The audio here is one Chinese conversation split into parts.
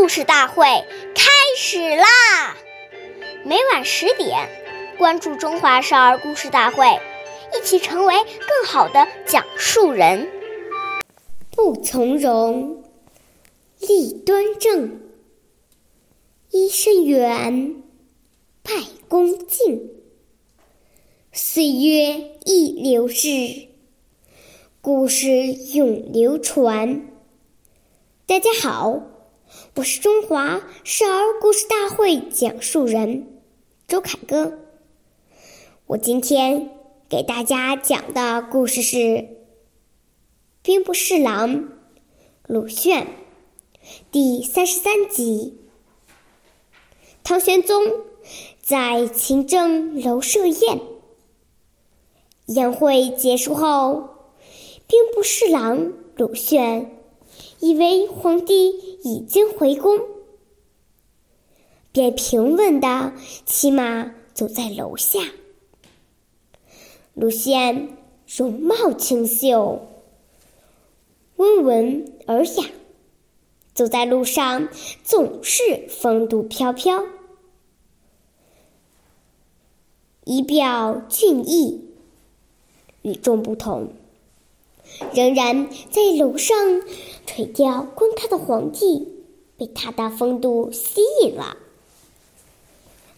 故事大会开始啦！每晚十点，关注《中华少儿故事大会》，一起成为更好的讲述人。不从容，立端正，揖生远，拜恭敬。岁月易流逝，故事永流传。大家好，我是中华少儿故事大会讲述人周凯歌。我今天给大家讲的故事是《兵部侍郎鲁炫》第三十三集。唐玄宗在勤政楼设宴，宴会结束后，兵部侍郎鲁炫。以为皇帝已经回宫，便平稳的骑马走在楼下。鲁仙容貌清秀，温文尔雅，走在路上总是风度飘飘，仪表俊逸，与众不同。仍然在楼上垂钓观看的皇帝，被他的风度吸引了，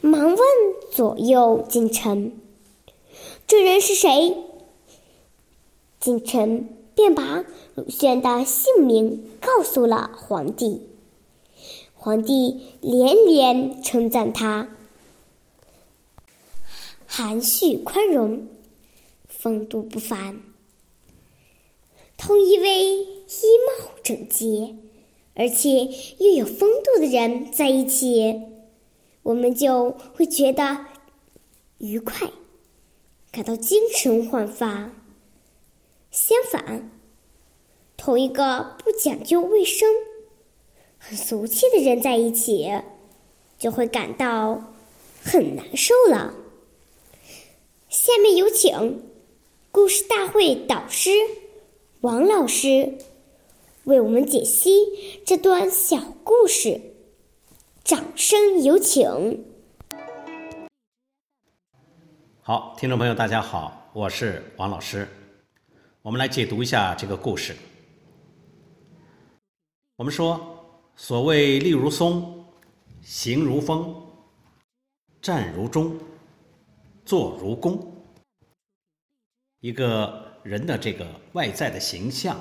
忙问左右近臣：“这人是谁？”近臣便把鲁迅的姓名告诉了皇帝。皇帝连连称赞他含蓄宽容，风度不凡。同一位衣帽整洁，而且又有风度的人在一起，我们就会觉得愉快，感到精神焕发。相反，同一个不讲究卫生、很俗气的人在一起，就会感到很难受了。下面有请故事大会导师。王老师为我们解析这段小故事，掌声有请。好，听众朋友，大家好，我是王老师。我们来解读一下这个故事。我们说，所谓立如松，行如风，站如钟，坐如弓，一个。人的这个外在的形象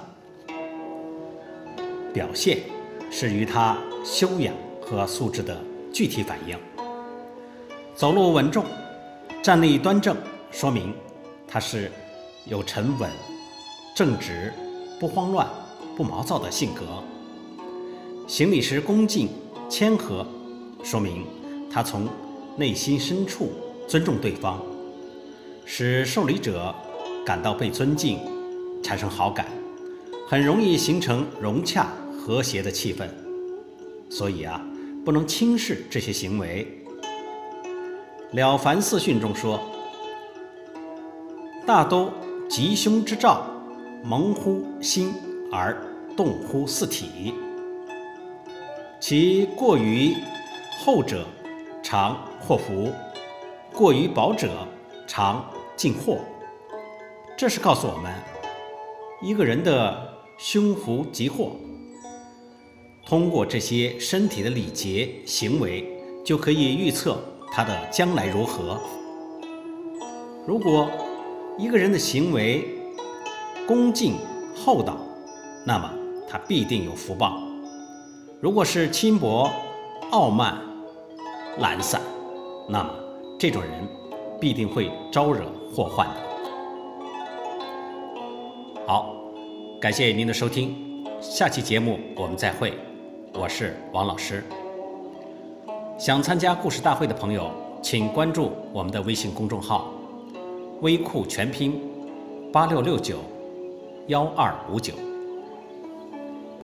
表现，是与他修养和素质的具体反应。走路稳重，站立端正，说明他是有沉稳、正直、不慌乱、不毛躁的性格。行礼时恭敬谦和，说明他从内心深处尊重对方，使受礼者。感到被尊敬，产生好感，很容易形成融洽和谐的气氛。所以啊，不能轻视这些行为。《了凡四训》中说：“大都吉凶之兆，蒙乎心而动乎四体。其过于厚者，常祸福；过于薄者，常进祸。”这是告诉我们，一个人的凶福吉祸，通过这些身体的礼节行为，就可以预测他的将来如何。如果一个人的行为恭敬厚道，那么他必定有福报；如果是轻薄、傲慢、懒散，那么这种人必定会招惹祸患的。好，感谢您的收听，下期节目我们再会，我是王老师。想参加故事大会的朋友，请关注我们的微信公众号“微库全拼八六六九幺二五九”。